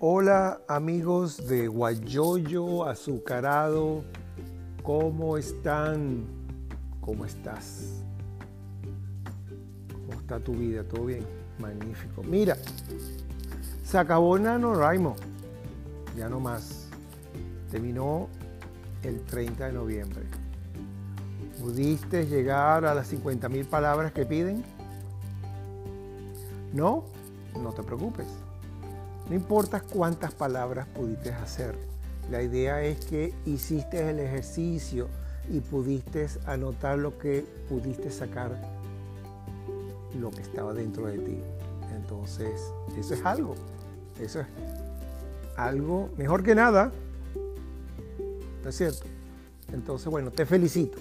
Hola amigos de Guayoyo Azucarado, ¿cómo están? ¿Cómo estás? ¿Cómo está tu vida? ¿Todo bien? Magnífico. Mira, se acabó NaNoWriMo, ya no más. Terminó el 30 de noviembre. ¿Pudiste llegar a las 50.000 palabras que piden? ¿No? No te preocupes no importa cuántas palabras pudiste hacer. La idea es que hiciste el ejercicio y pudiste anotar lo que pudiste sacar, lo que estaba dentro de ti. Entonces, eso es algo. Eso es algo mejor que nada. ¿No es cierto? Entonces, bueno, te felicito.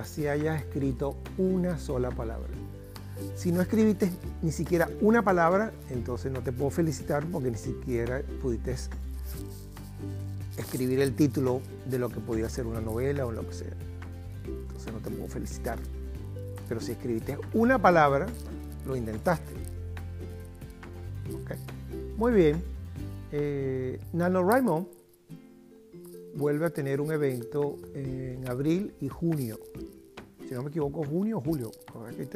Así hayas escrito una sola palabra. Si no escribiste ni siquiera una palabra, entonces no te puedo felicitar porque ni siquiera pudiste escribir el título de lo que podía ser una novela o lo que sea. Entonces no te puedo felicitar. Pero si escribiste una palabra, lo intentaste. Muy bien. Eh, NaNoWriMo vuelve a tener un evento en abril y junio si no me equivoco, junio o julio,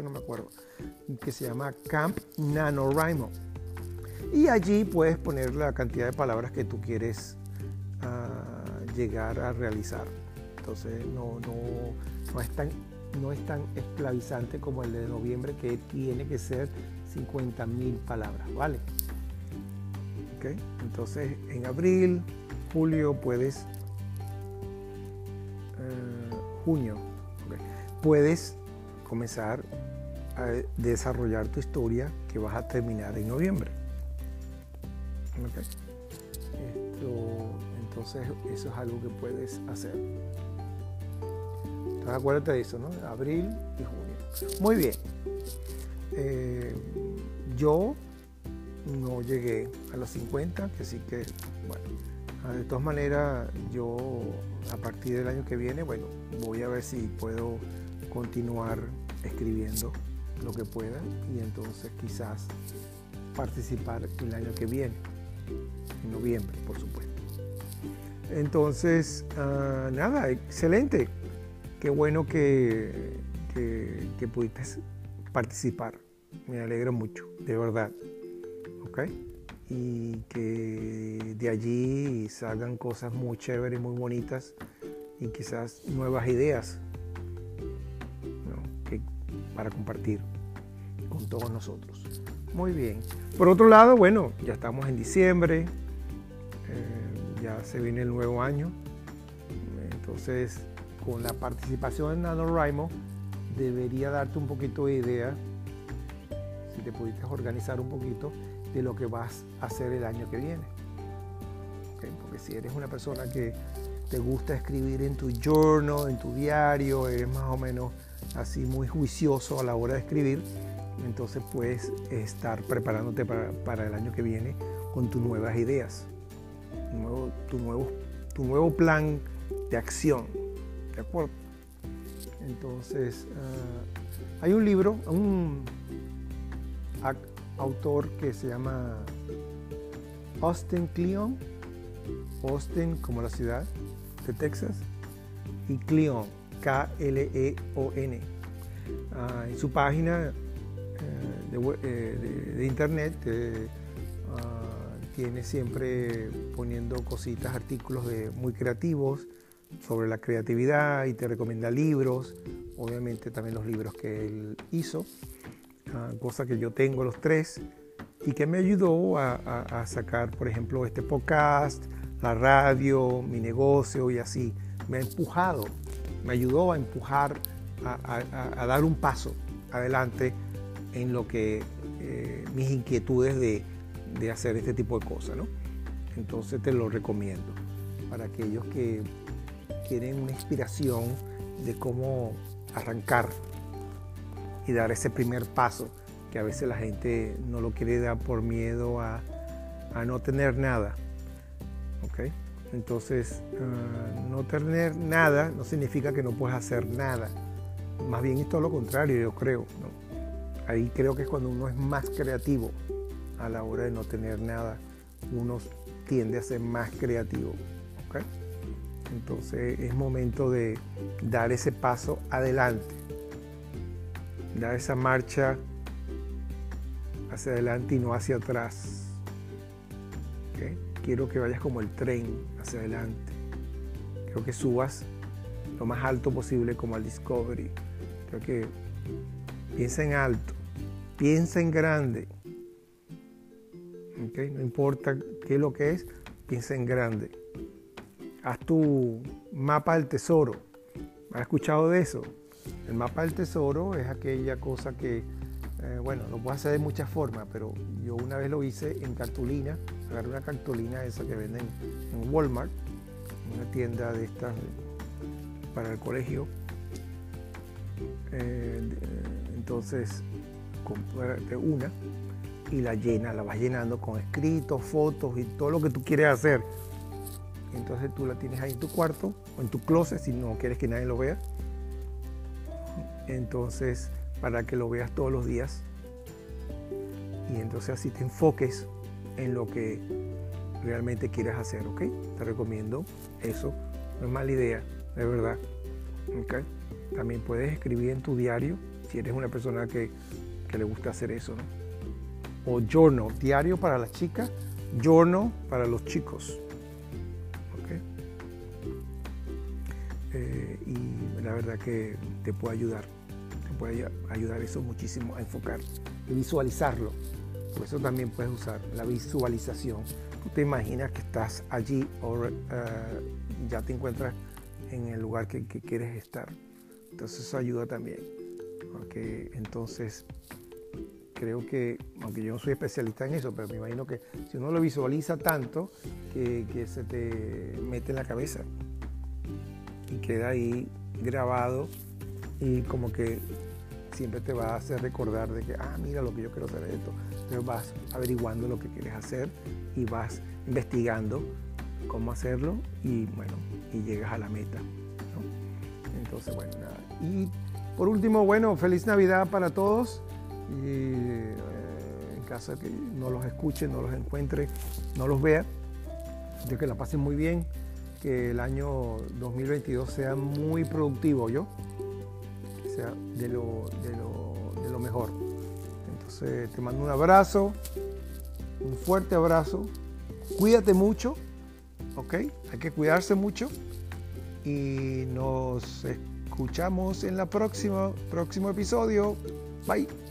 no me acuerdo, que se llama Camp NaNoWriMo. Y allí puedes poner la cantidad de palabras que tú quieres ah, llegar a realizar. Entonces no, no, no, es tan, no es tan esclavizante como el de noviembre que tiene que ser 50 mil palabras, ¿vale? ¿Okay? Entonces en abril, julio puedes, eh, junio, puedes comenzar a desarrollar tu historia que vas a terminar en noviembre. entonces eso es algo que puedes hacer. Entonces acuérdate de eso, ¿no? Abril y junio. Muy bien. Eh, yo no llegué a los 50, que sí que, bueno, ah, de todas maneras yo a partir del año que viene, bueno, voy a ver si puedo continuar escribiendo lo que pueda y entonces quizás participar el año que viene, en noviembre, por supuesto. Entonces, ah, nada, excelente. Qué bueno que, que, pudiste participar. Me alegro mucho, de verdad. ¿Ok? Y que de allí salgan cosas muy chéveres, muy bonitas y quizás nuevas ideas para compartir con todos nosotros. Muy bien. Por otro lado, bueno, ya estamos en diciembre, eh, ya se viene el nuevo año. Entonces, con la participación en NaNoWriMo, debería darte un poquito de idea, si te pudiste organizar un poquito, de lo que vas a hacer el año que viene. Porque si eres una persona que te gusta escribir en tu journal, en tu diario, eres más o menos así muy juicioso a la hora de escribir, entonces puedes estar preparándote para, el año que viene con tus nuevas ideas, tu nuevo, tu nuevo, plan de acción. ¿De acuerdo? Entonces, ah, hay un libro, un autor que se llama Austin Kleon, Austin como la ciudad de Texas, y Kleon K-L-E-O-N. Ah, en su página eh, eh, de, internet eh, ah, tiene siempre poniendo cositas, artículos de, muy creativos sobre la creatividad y te recomienda libros, obviamente también los libros que él hizo, ah, cosa que yo tengo los tres y que me ayudó a, a sacar, por ejemplo, este podcast, la radio, mi negocio y así. Me ha empujado me ayudó a empujar, a, dar un paso adelante en lo que eh, mis inquietudes de, hacer este tipo de cosas. ¿no? Entonces te lo recomiendo para aquellos que quieren una inspiración de cómo arrancar y dar ese primer paso que a veces la gente no lo quiere dar por miedo a, a no tener nada. ¿okay? Entonces, ah, no tener nada no significa que no puedes hacer nada. Más bien es todo lo contrario, yo creo. Ahí creo que es cuando uno es más creativo a la hora de no tener nada uno tiende a ser más creativo. Entonces es momento de dar ese paso adelante, dar esa marcha hacia adelante y no hacia atrás. Quiero que vayas como el tren hacia adelante. Quiero que subas lo más alto posible como al Discovery. Creo que piensa en alto, piensa en grande. No importa qué es lo que es, piensa en grande. Haz tu mapa del tesoro. ¿Has escuchado de eso? El mapa del tesoro es aquella cosa que, eh, bueno, lo puedes hacer de muchas formas, pero yo una vez lo hice en cartulina. Agarré una cartulina esa que venden en Walmart, una tienda de estas para el colegio. Eh, entonces, comprate una y la llena, la vas llenando con escritos, fotos y todo lo que tú quieres hacer. Entonces tú la tienes ahí en tu cuarto o en tu closet si no quieres que nadie lo vea. Entonces, para que lo veas todos los días. Y entonces así te enfoques en lo que realmente quieres hacer, ¿ok? Te recomiendo eso. No es mala idea, de verdad. ¿ok? También puedes escribir en tu diario si eres una persona que, que le gusta hacer eso, ¿no? o journal, diario para las chicas, journal para los chicos. Eh, y la verdad que te puede ayudar, puede ayudar eso muchísimo a enfocar y visualizarlo. Por eso también puedes usar la visualización. Tú te imaginas que estás allí o eh, ya te encuentras en el lugar que, que, quieres estar. Entonces eso ayuda también. Porque entonces creo que, aunque yo no soy especialista en eso, pero me imagino que si uno lo visualiza tanto, que, se te mete en la cabeza y queda ahí grabado y como que siempre te va a hacer recordar de que, ah, mira lo que yo quiero hacer esto. Entonces vas averiguando lo que quieres hacer y vas investigando cómo hacerlo y bueno, y llegas a la meta. Entonces, bueno, nada. Y por último, bueno, feliz Navidad para todos y eh, en caso de que no los escuche, no los encuentre, no los vea, de que la pasen muy bien, que el año 2022 sea muy productivo, ¿yo? Que sea de lo, de lo mejor. Entonces te mando un abrazo, un fuerte abrazo, cuídate mucho, ¿ok? Hay que cuidarse mucho y nos escuchamos en la próxima próximo episodio. Bye.